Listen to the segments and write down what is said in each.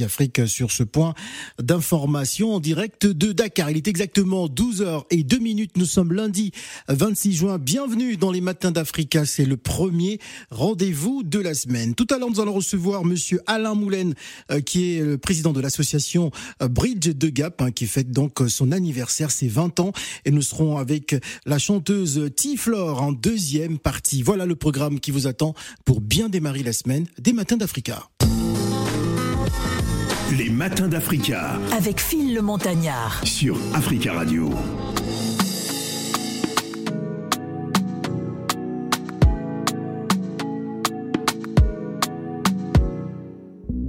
Afrique sur ce point d'information en direct de Dakar. Il est exactement 12h et 2 minutes. Nous sommes lundi 26 juin. Bienvenue dans les matins d'Africa. C'est le premier rendez-vous de la semaine. Tout à l'heure, nous allons recevoir monsieur Alain Moulin, euh, qui est le président de l'association euh, Bridge de Gap, hein, qui fête donc son anniversaire, ses 20 ans. Et nous serons avec la chanteuse Tiflore en deuxième partie. Voilà le programme qui vous attend pour bien démarrer la semaine des matins d'Africa. Les matins d'Africa. Avec Phil le Montagnard. Sur Africa Radio.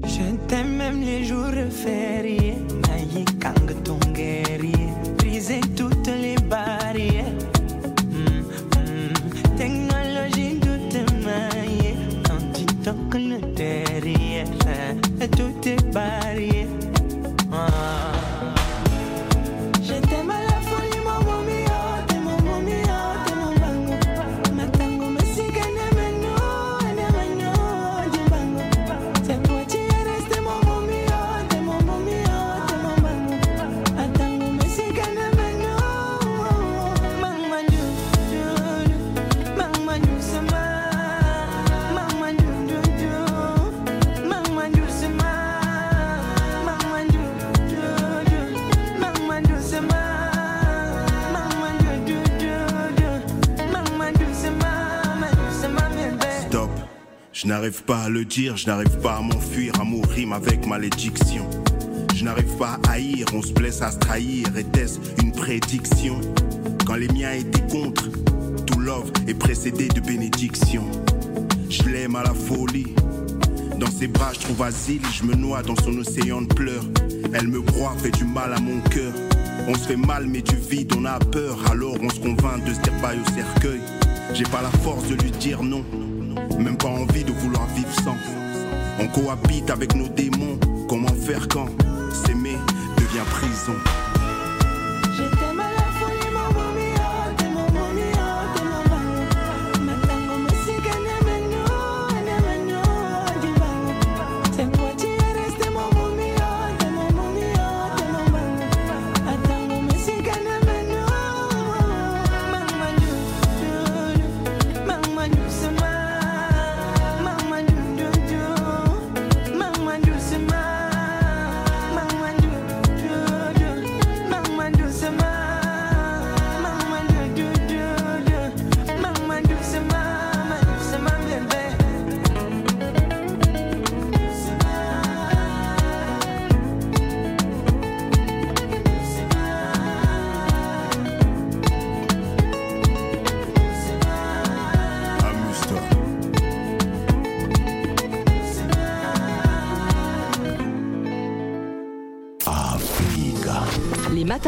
Je t'aime même les jours fériés. Maïe kang ton guerrier. Briser toutes n'arrive pas à le dire, je n'arrive pas à m'enfuir, amour rime avec malédiction. Je n'arrive pas à haïr, on se blesse à se trahir. Était-ce une prédiction? Quand les miens étaient contre, tout love est précédé de bénédiction. Je l'aime à la folie. Dans ses bras, je trouve asile, je me noie dans son océan de pleurs. Elle me broie, fait du mal à mon cœur. On se fait mal, mais du vide, on a peur. Alors on se convainc de se dire au cercueil. J'ai pas la force de lui dire non, même pas envie de vouloir vivre sans. On cohabite avec nos démons, comment faire quand s'aimer devient prison?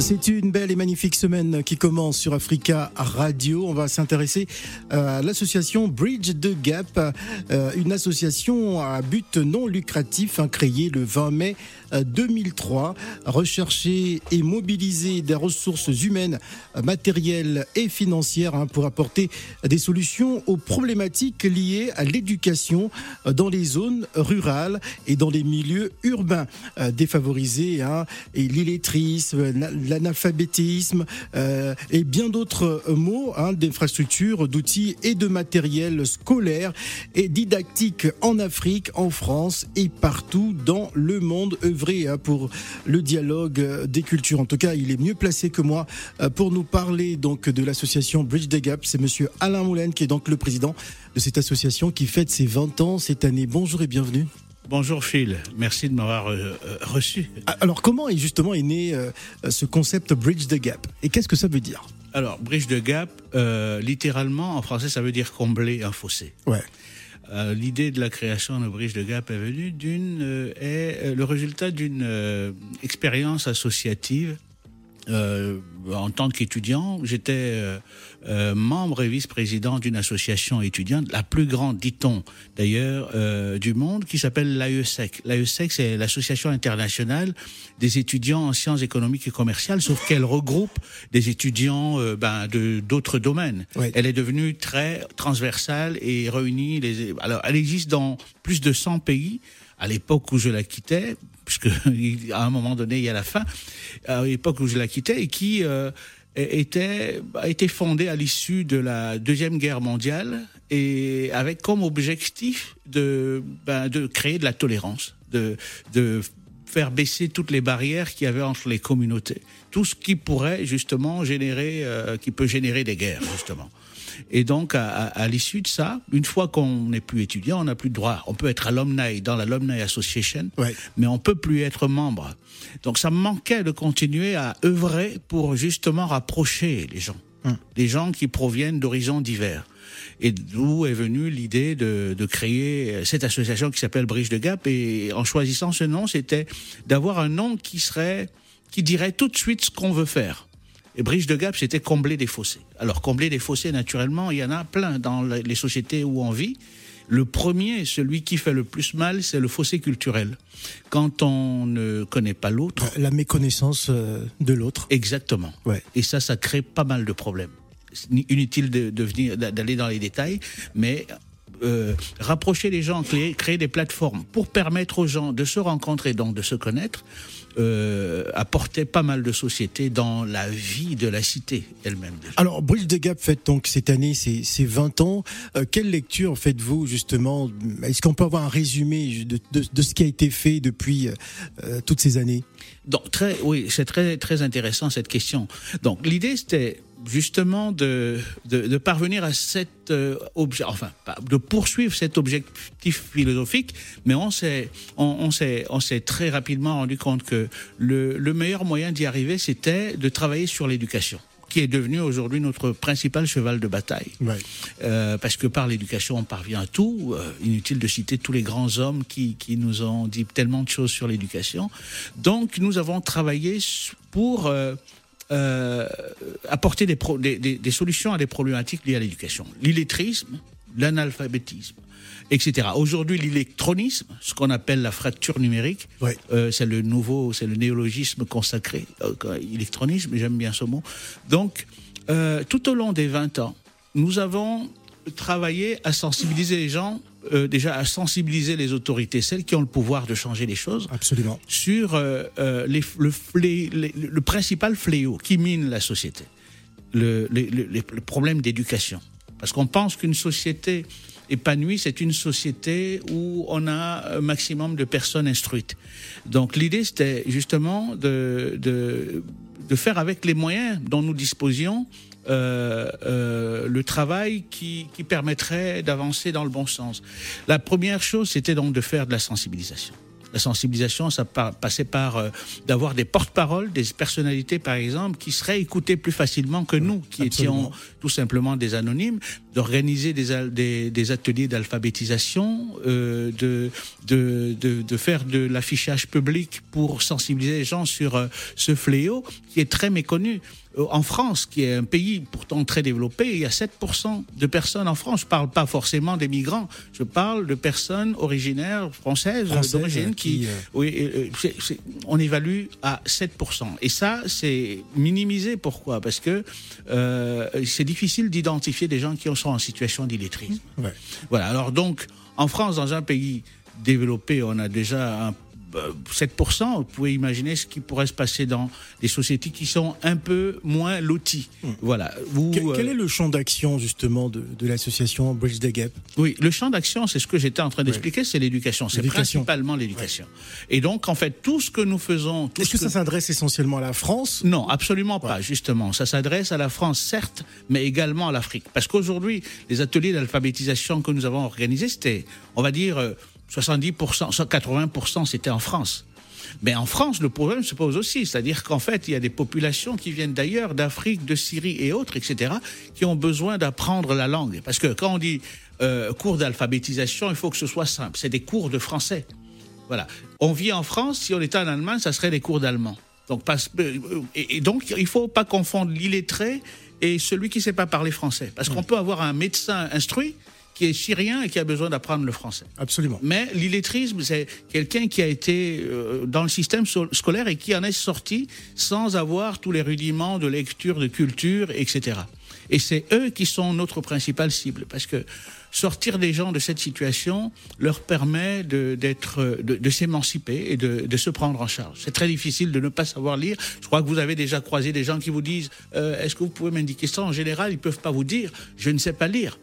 C'est une belle et magnifique semaine qui commence sur Africa Radio. On va s'intéresser euh, à l'association Bridge de Gap, euh, une association à but non lucratif hein, créée le 20 mai euh, 2003, rechercher et mobiliser des ressources humaines, euh, matérielles et financières hein, pour apporter des solutions aux problématiques liées à l'éducation euh, dans les zones rurales et dans les milieux urbains euh, défavorisés hein, et l'illettrisme, l'analphabétisme euh, et bien d'autres euh, mots hein, d'infrastructures, d'outils et de matériel scolaire et didactique en Afrique, en France et partout dans le monde œuvrer hein, pour le dialogue euh, des cultures. En tout cas, il est mieux placé que moi pour nous parler donc de l'association Bridge the Gap. C'est monsieur Alain Moulin qui est donc le président de cette association qui fête ses 20 ans cette année. Bonjour et bienvenue. Bonjour Phil, merci de m'avoir euh, euh, reçu. Ah, Alors comment est justement est né euh, ce concept Bridge the Gap? Et qu'est-ce que ça veut dire? Alors, bridge de gap, euh, littéralement en français, ça veut dire combler un fossé. Ouais. L'idée de la création de bridge de gap est venue d'une est le résultat d'une expérience associative euh, en tant qu'étudiant, j'étais euh, euh, membre et vice-président d'une association étudiante, la plus grande, dit-on d'ailleurs, euh, du monde, qui s'appelle l'AESEC. L'AESEC, c'est l'association internationale des étudiants en sciences économiques et commerciales, sauf qu'elle regroupe des étudiants euh, ben, de d'autres domaines. Oui. Elle est devenue très transversale et réunit les. Alors, elle existe dans plus de 100 pays. À l'époque où je la quittais, puisque à un moment donné, il y a la fin, à l'époque où je la quittais, et qui euh, était, a été fondée à l'issue de la Deuxième Guerre mondiale, et avec comme objectif de, ben, de créer de la tolérance, de, de faire baisser toutes les barrières qu'il y avait entre les communautés. Tout ce qui pourrait justement générer, euh, qui peut générer des guerres, justement. Et donc, à, à, à l'issue de ça, une fois qu'on n'est plus étudiant, on n'a plus de droit. On peut être alumni dans l'Alumni Association, Ouais. mais on peut plus être membre. Donc, ça me manquait de continuer à œuvrer pour justement rapprocher les gens, Hum. les gens qui proviennent d'horizons divers. Et d'où est venue l'idée de, de créer cette association qui s'appelle Bridge de Gap. Et en choisissant ce nom, c'était d'avoir un nom qui serait, qui dirait tout de suite ce qu'on veut faire. Et Bridge de Gap, c'était combler des fossés. Alors, combler des fossés, naturellement, il y en a plein dans le- les sociétés où on vit. Le premier, celui qui fait le plus mal, c'est le fossé culturel. Quand on ne connaît pas l'autre, La méconnaissance euh, de l'autre. exactement. Ouais. Et ça, ça crée pas mal de problèmes. Inutile de, de venir, d'a- d'aller dans les détails, mais euh, rapprocher les gens, créer, des plateformes pour permettre aux gens de se rencontrer, donc de se connaître, euh, apportait pas mal de société dans la vie de la cité elle-même. Alors, Bridge de Gap fête donc cette année ses, ses 20 ans. Euh, quelle lecture faites-vous justement? Est-ce qu'on peut avoir un résumé de, ce qui a été fait depuis euh, toutes ces années? Donc très, oui, c'est très très intéressant cette question. Donc l'idée c'était justement de, de, de parvenir à cet euh, objet, enfin de poursuivre cet objectif philosophique, mais on s'est on s'est on s'est très rapidement rendu compte que le, le meilleur moyen d'y arriver c'était de travailler sur l'éducation qui est devenu aujourd'hui notre principal cheval de bataille. Ouais. Euh, parce que par l'éducation, on parvient à tout. Euh, inutile de citer tous les grands hommes qui, qui nous ont dit tellement de choses sur l'éducation. Donc, nous avons travaillé pour euh, euh, apporter des, pro- des, des- des solutions à des problématiques liées à l'éducation. L'illettrisme, l'analphabétisme, etc. Aujourd'hui, l'électronisme, ce qu'on appelle la fracture numérique, euh, c'est le nouveau, c'est le néologisme consacré, euh, électronisme, j'aime bien ce mot. Donc, euh, tout au long des 20 ans, nous avons travaillé à sensibiliser les gens, euh, déjà à sensibiliser les autorités, celles qui ont le pouvoir de changer les choses, Absolument. sur les, le, flé- les- le principal fléau qui mine la société, le, le- le- le problème d'éducation. Parce qu'on pense qu'une société épanouie, c'est une société où on a un maximum de personnes instruites. Donc l'idée, c'était justement de, de, faire avec les moyens dont nous disposions euh, euh, le travail qui permettrait d'avancer dans le bon sens. La première chose, c'était donc de faire de la sensibilisation. La sensibilisation, ça passait par euh, d'avoir des porte-paroles, des personnalités, par exemple, qui seraient écoutées plus facilement que nous, qui absolument. étions tout simplement des anonymes, d'organiser des, des, des ateliers d'alphabétisation, euh, de, de, de, de faire de l'affichage public pour sensibiliser les gens sur euh, ce fléau qui est très méconnu. Euh, En France, qui est un pays pourtant très développé, il y a 7% de personnes en France. Je parle pas forcément des migrants, je parle de personnes originaires françaises, Françaises, d'origine qui, qui, euh, oui, on évalue à 7%. Et ça, c'est minimisé. Pourquoi? Parce que c'est difficile d'identifier des gens qui sont en situation d'illettrisme. Ouais. Voilà. Alors donc, en France, dans un pays développé, on a déjà un, 7%. Vous pouvez imaginer ce qui pourrait se passer dans des sociétés qui sont un peu moins loties. Voilà. Où, Quel, euh, quel est le champ d'action justement de, de l'association Bridge the Gap? Oui, le champ d'action, c'est ce que j'étais en train d'expliquer, c'est l'éducation. C'est principalement l'éducation. Et donc, en fait, tout ce que nous faisons... Est-ce ce que ça s'adresse essentiellement à la France? Non, absolument pas, justement. Ça s'adresse à la France, certes, mais également à l'Afrique. Parce qu'aujourd'hui, les ateliers d'alphabétisation que nous avons organisés, c'était, on va dire, euh, 70%, 80%, c'était en France. Mais en France, le problème se pose aussi. C'est-à-dire qu'en fait, il y a des populations qui viennent d'ailleurs, d'Afrique, de Syrie et autres, etc., qui ont besoin d'apprendre la langue. Parce que quand on dit euh, cours d'alphabétisation, il faut que ce soit simple. C'est des cours de français. Voilà. On vit en France, si on était en Allemagne, ça serait des cours d'allemand. Donc, euh, et, donc, il faut pas confondre l'illettré et celui qui sait pas parler français. Parce qu'on peut avoir un médecin instruit qui est syrien et qui a besoin d'apprendre le français. Absolument. Mais l'illettrisme, c'est quelqu'un qui a été euh, dans le système scolaire et qui en est sorti sans avoir tous les rudiments de lecture, de culture, etc. Et c'est eux qui sont notre principale cible, parce que sortir des gens de cette situation leur permet de, d'être, de, de s'émanciper et de, de se prendre en charge. C'est très difficile de ne pas savoir lire. Je crois que vous avez déjà croisé des gens qui vous disent euh, Est-ce que vous pouvez m'indiquer ça? En général, ils peuvent pas vous dire Je ne sais pas lire.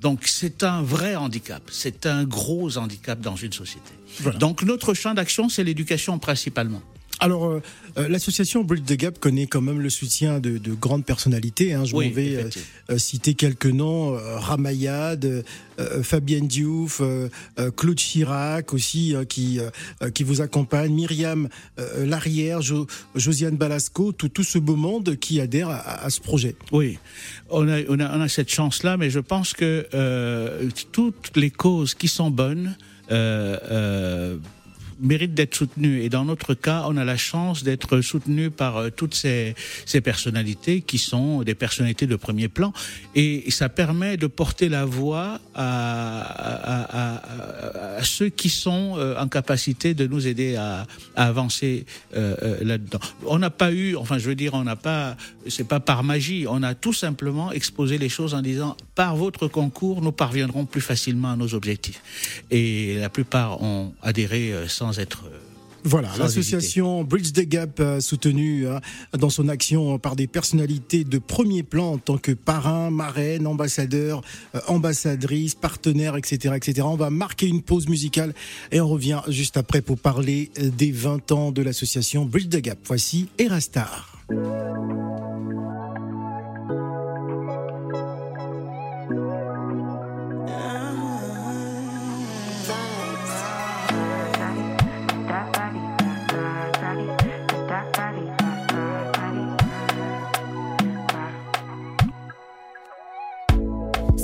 Donc c'est un vrai handicap, c'est un gros handicap dans une société. Voilà. Donc notre champ d'action, c'est l'éducation principalement. Alors, euh, euh, l'association Bridge the Gap connaît quand même le soutien de, de grandes personnalités. Hein. Je Oui, m'en vais euh, euh, citer quelques noms euh, Ramayad, euh, Fabienne Diouf, Claude Chirac aussi, euh, qui, qui vous accompagne, Myriam Larrière, Jo- Josiane Balasco, tout, tout ce beau monde qui adhère à, à ce projet. Oui, on a, on a, on a cette chance-là, mais je pense que euh, toutes les causes qui sont bonnes euh, euh, méritent d'être soutenues. Et dans notre cas, on a la chance d'être soutenu par euh, toutes ces, ces personnalités qui sont des personnalités de premier plan. Et ça permet de porter la voix à, ceux qui sont euh, en capacité de nous aider à, avancer euh, là-dedans. On n'a pas eu, enfin je veux dire, on n'a pas, c'est pas par magie, on a tout simplement exposé les choses en disant, par votre concours, nous parviendrons plus facilement à nos objectifs. Et la plupart ont adhéré euh, sans être... euh, Voilà, l'association Bridge the Gap, euh, soutenue hein, dans son action par des personnalités de premier plan en tant que parrain, marraine, ambassadeur, euh, ambassadrice, partenaire, etc., etc. On va marquer une pause musicale et on revient juste après pour parler euh, des 20 ans de l'association Bridge the Gap. Voici Erastar.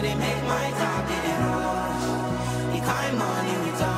But it make my time in it all. You kind money, we talk.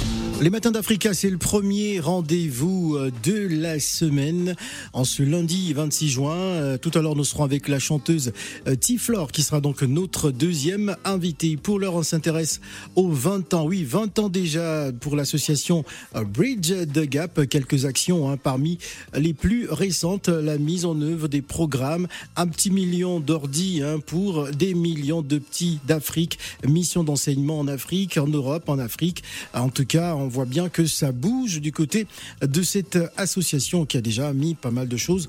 Les matins d'Africa, c'est le premier rendez-vous euh, de la semaine en ce lundi 26 juin. Euh, Tout à l'heure, nous serons avec la chanteuse euh, Tiflore qui sera donc notre deuxième invitée. Pour l'heure, on s'intéresse aux 20 ans. Oui, 20 ans déjà pour l'association Bridge the Gap. Quelques actions hein, parmi les plus récentes. La mise en œuvre des programmes. Un petit million d'ordi hein, pour des millions de petits d'Afrique. Mission d'enseignement en Afrique, en Europe, en Afrique. En tout cas, voit bien que ça bouge du côté de cette association qui a déjà mis pas mal de choses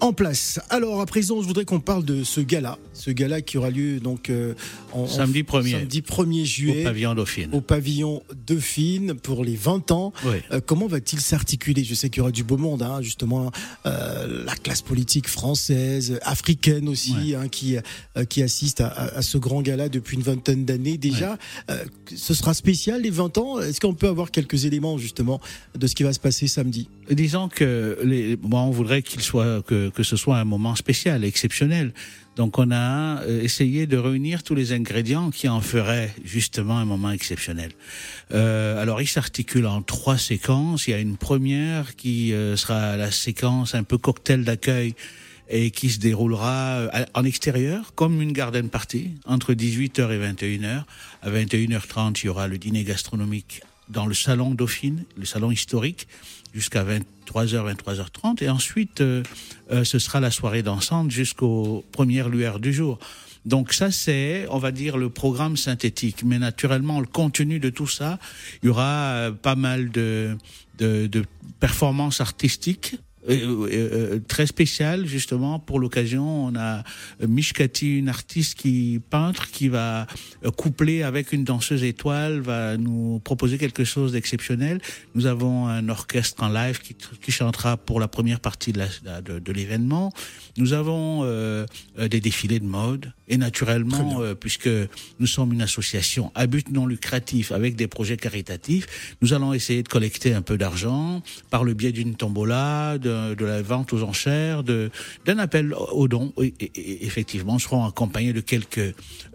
en place. Alors à présent, je voudrais qu'on parle de ce gala, ce gala qui aura lieu donc euh, en, Samedi en- 1er. samedi 1er Au juillet pavillon Dauphine. au pavillon Dauphine pour les 20 ans. Oui. Euh, comment va-t-il s'articuler? Je sais qu'il y aura du beau monde, hein, justement, euh, la classe politique française, africaine aussi, hein, qui, qui assiste à, à- à ce grand gala depuis une vingtaine d'années déjà. Ce sera spécial les 20 ans? Est-ce qu'on peut avoir quelques éléments justement de ce qui va se passer samedi Disons que les, moi, on voudrait qu'il soit que, que ce soit un moment spécial, exceptionnel. Donc, on a euh, essayé de réunir tous les ingrédients qui en feraient justement un moment exceptionnel. Euh, alors, il s'articule en trois séquences. Il y a une première qui euh, sera la séquence un peu cocktail d'accueil et qui se déroulera en extérieur comme une garden party entre 18h et 21h. À 21h30, il y aura le dîner gastronomique dans le salon Dauphine, le salon historique, jusqu'à 23h, 23h30. Et ensuite, euh, euh, ce sera la soirée dansante jusqu'aux premières lueurs du jour. Donc ça, c'est, on va dire, le programme synthétique. Mais naturellement, le contenu de tout ça, il y aura euh, pas mal de, de, de performances artistiques. Euh, euh, euh, très spéciales justement pour l'occasion. On a Mishkati une artiste qui peintre qui va coupler avec une danseuse étoile va nous proposer quelque chose d'exceptionnel. Nous avons un orchestre en live qui, qui chantera pour la première partie de la- de, de l'événement. Nous avons euh, euh, des défilés de mode. Et naturellement euh, puisque nous sommes une association à but non lucratif avec des projets caritatifs nous allons essayer de collecter un peu d'argent par le biais d'une tombola de, de la vente aux enchères de d'un appel aux dons et, et- et effectivement nous serons accompagnés de quelques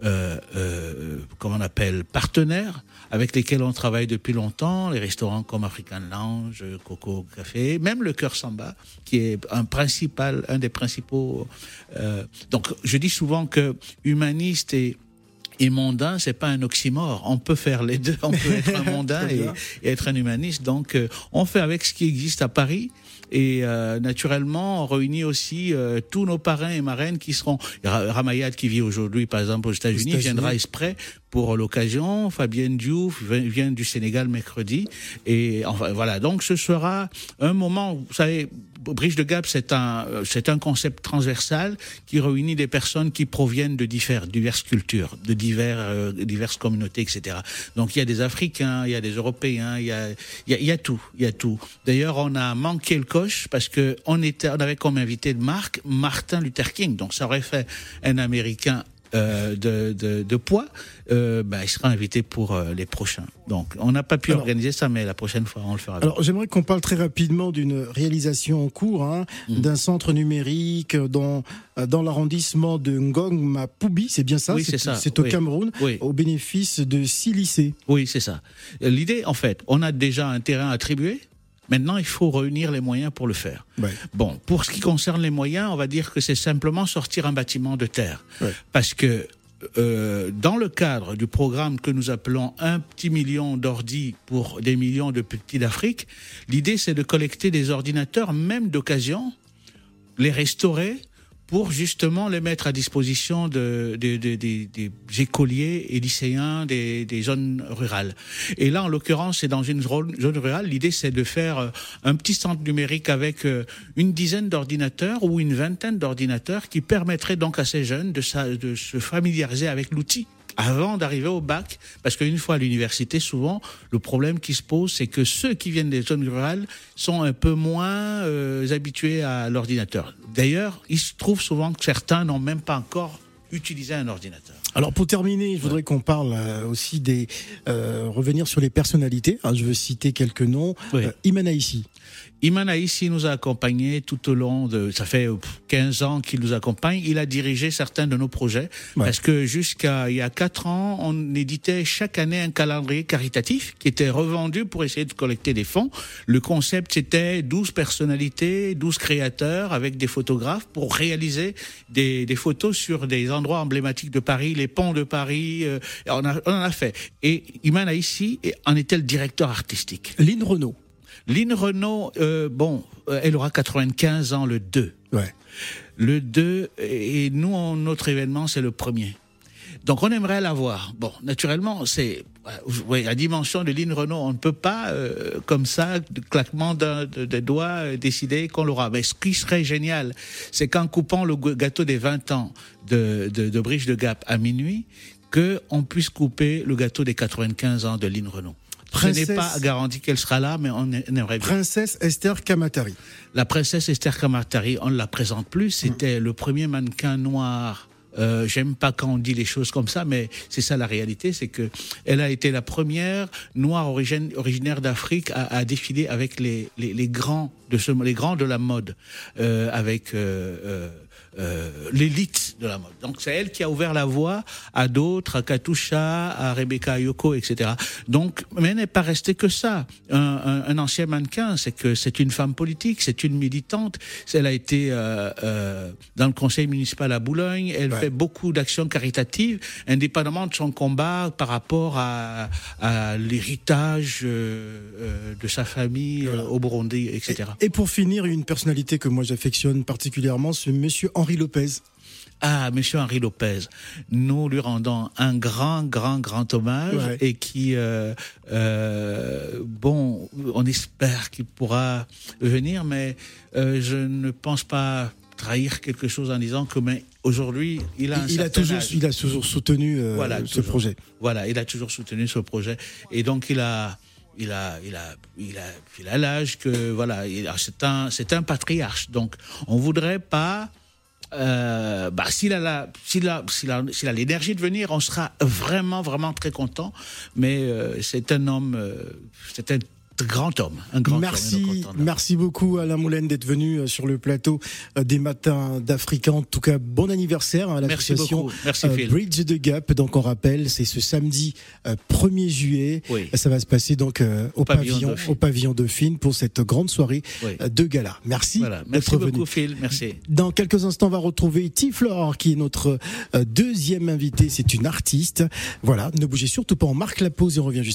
euh, euh, comment on appelle partenaires avec lesquels on travaille depuis longtemps, les restaurants comme African Lounge, Coco Café, même le Cœur Samba, qui est un principal, un des principaux. euh, donc, je dis souvent que humaniste et et mondain, c'est pas un oxymore. On peut faire les deux. On peut être un mondain et, être un humaniste. Donc, on fait avec ce qui existe à Paris. Et euh, naturellement, on réunit aussi euh, tous nos parrains et marraines qui seront. Ra- Ramayad qui vit aujourd'hui, par exemple, aux États-Unis, États-Unis. viendra exprès pour l'occasion. Fabienne Diouf vi- vient du Sénégal mercredi. Et enfin voilà. Donc, ce sera un moment. Vous savez, Bridge de Gap, c'est un euh, c'est un concept transversal qui réunit des personnes qui proviennent de divers, diverses cultures, de euh, diverses communautés, etc. Donc il y a des Africains, il y a des Européens, il y a il y a, il y a tout, il y a tout. D'ailleurs, on a manqué le coche parce que on était on avait comme invité de Marc Martin Luther King, donc ça aurait fait un Américain euh, de, de, de poids, euh, ben, il sera invité pour euh, les prochains. Donc, on n'a pas pu Alors- organiser ça, mais la prochaine fois, on le fera. Alors, j'aimerais qu'on parle très rapidement d'une réalisation en cours, hein, Mm. d'un centre numérique dans, dans l'arrondissement de Ngong Mapubi, c'est bien ça? Oui, c'est ça, C'est au oui. Cameroun, Oui. au bénéfice de six lycées. Oui, c'est ça. L'idée, en fait, on a déjà un terrain attribué. Maintenant, il faut réunir les moyens pour le faire. Ouais. Bon, pour ce qui concerne les moyens, on va dire que c'est simplement sortir un bâtiment de terre. Ouais. Parce que euh, dans le cadre du programme que nous appelons un petit million d'ordi pour des millions de petits d'Afrique, l'idée c'est de collecter des ordinateurs, même d'occasion, les restaurer pour justement les mettre à disposition de, de- de- de- des écoliers et lycéens des, zones rurales. Et là, en l'occurrence, c'est dans une zone rurale. L'idée, c'est de faire euh, un petit centre numérique avec euh, une dizaine d'ordinateurs ou une vingtaine d'ordinateurs qui permettraient donc à ces jeunes de se familiariser avec l'outil avant d'arriver au bac, parce qu'une fois à l'université, souvent, le problème qui se pose, c'est que ceux qui viennent des zones rurales sont un peu moins euh, habitués à l'ordinateur. D'ailleurs, il se trouve souvent que certains n'ont même pas encore utilisé un ordinateur. Alors pour terminer, je voudrais qu'on parle euh, aussi des euh, revenir sur les personnalités. Ah, je veux citer quelques noms. Oui. Euh, Imana. Iman ici nous a accompagnés tout au long de, ça fait 15 ans qu'il nous accompagne. Il a dirigé certains de nos projets Ouais. parce que jusqu'à il y a 4 ans, on éditait chaque année un calendrier caritatif qui était revendu pour essayer de collecter des fonds. Le concept c'était 12 personnalités, 12 créateurs avec des photographes pour réaliser des, des photos sur des endroits emblématiques de Paris, les ponts de Paris. euh, on, a, on en a fait. Et Iman ici en était le directeur artistique? Lynn Renault. Lynn Renault, euh, bon, euh, elle aura 95 ans le 2. Ouais. Le 2, et nous, on- notre événement, c'est le premier. Donc, on aimerait l'avoir. Bon, naturellement, c'est euh, ouais, la dimension de Lynn Renault. On ne peut pas, euh, comme ça, de claquement de- doigts, euh, décider qu'on l'aura. Mais ce qui serait génial, c'est qu'en coupant le gâteau des 20 ans de, de, de Gap à minuit, qu'on puisse couper le gâteau des 95 ans de Lynn Renault. Ce Princesse- n'est pas garanti qu'elle sera là, mais on aimerait bien. Princesse Esther Kamatari. La princesse Esther Kamatari, on ne la présente plus. C'était le premier mannequin noir. Euh, J'aime pas quand on dit les choses comme ça, mais c'est ça la réalité, c'est que elle a été la première noire origine, originaire d'Afrique à, à défiler avec les, les, les grands de ce, les grands de la mode, euh, avec euh, euh, l'élite de la mode. Donc c'est elle qui a ouvert la voie à d'autres, à Katusha, à Rebecca Ayoko, etc. Donc, mais elle n'est pas restée que ça. Un, un, un ancien mannequin, c'est que c'est une femme politique, c'est une militante. Elle a été euh, euh, dans le conseil municipal à Boulogne. Elle Ouais. fait beaucoup d'actions caritatives, indépendamment de son combat par rapport à, à l'héritage euh, euh, de sa famille euh, au Burundi, etc. Et pour finir, une personnalité que moi j'affectionne particulièrement, c'est Monsieur Henri Lopez. Ah, Monsieur Henri Lopez, nous lui rendons un grand, grand, grand hommage Ouais. et qui, euh, euh, bon, on espère qu'il pourra venir, mais euh, je ne pense pas trahir quelque chose en disant que mais aujourd'hui il a un Il a certain toujours, âge. il a toujours soutenu Voilà, ce toujours. projet. Voilà, il a toujours soutenu ce projet et donc il a il a il a il a il a l'âge que voilà, c'est un c'est un patriarche. Donc on voudrait pas euh, bah, s'il a la, s'il a, s'il a, s'il a l'énergie de venir, on sera vraiment, vraiment très content. Mais euh, c'est un homme, euh, c'est un grand homme, un grand homme. Merci, de- merci beaucoup Alain Moulin d'être venu euh, sur le plateau euh, des matins d'Africa. En tout cas, bon anniversaire à Merci l'association beaucoup. Merci, euh. Bridge the Gap. Donc on rappelle, c'est ce samedi euh, 1er juillet. Oui. Ça va se passer donc au, pavillon au pavillon Dauphine pour cette grande soirée Oui. de gala. Merci Voilà. Merci d'être beaucoup, venu. Phil. Merci. Dans quelques instants, on va retrouver Tiflor, qui est notre deuxième invité. C'est une artiste. Voilà, ne bougez surtout pas. On marque la pause et on revient juste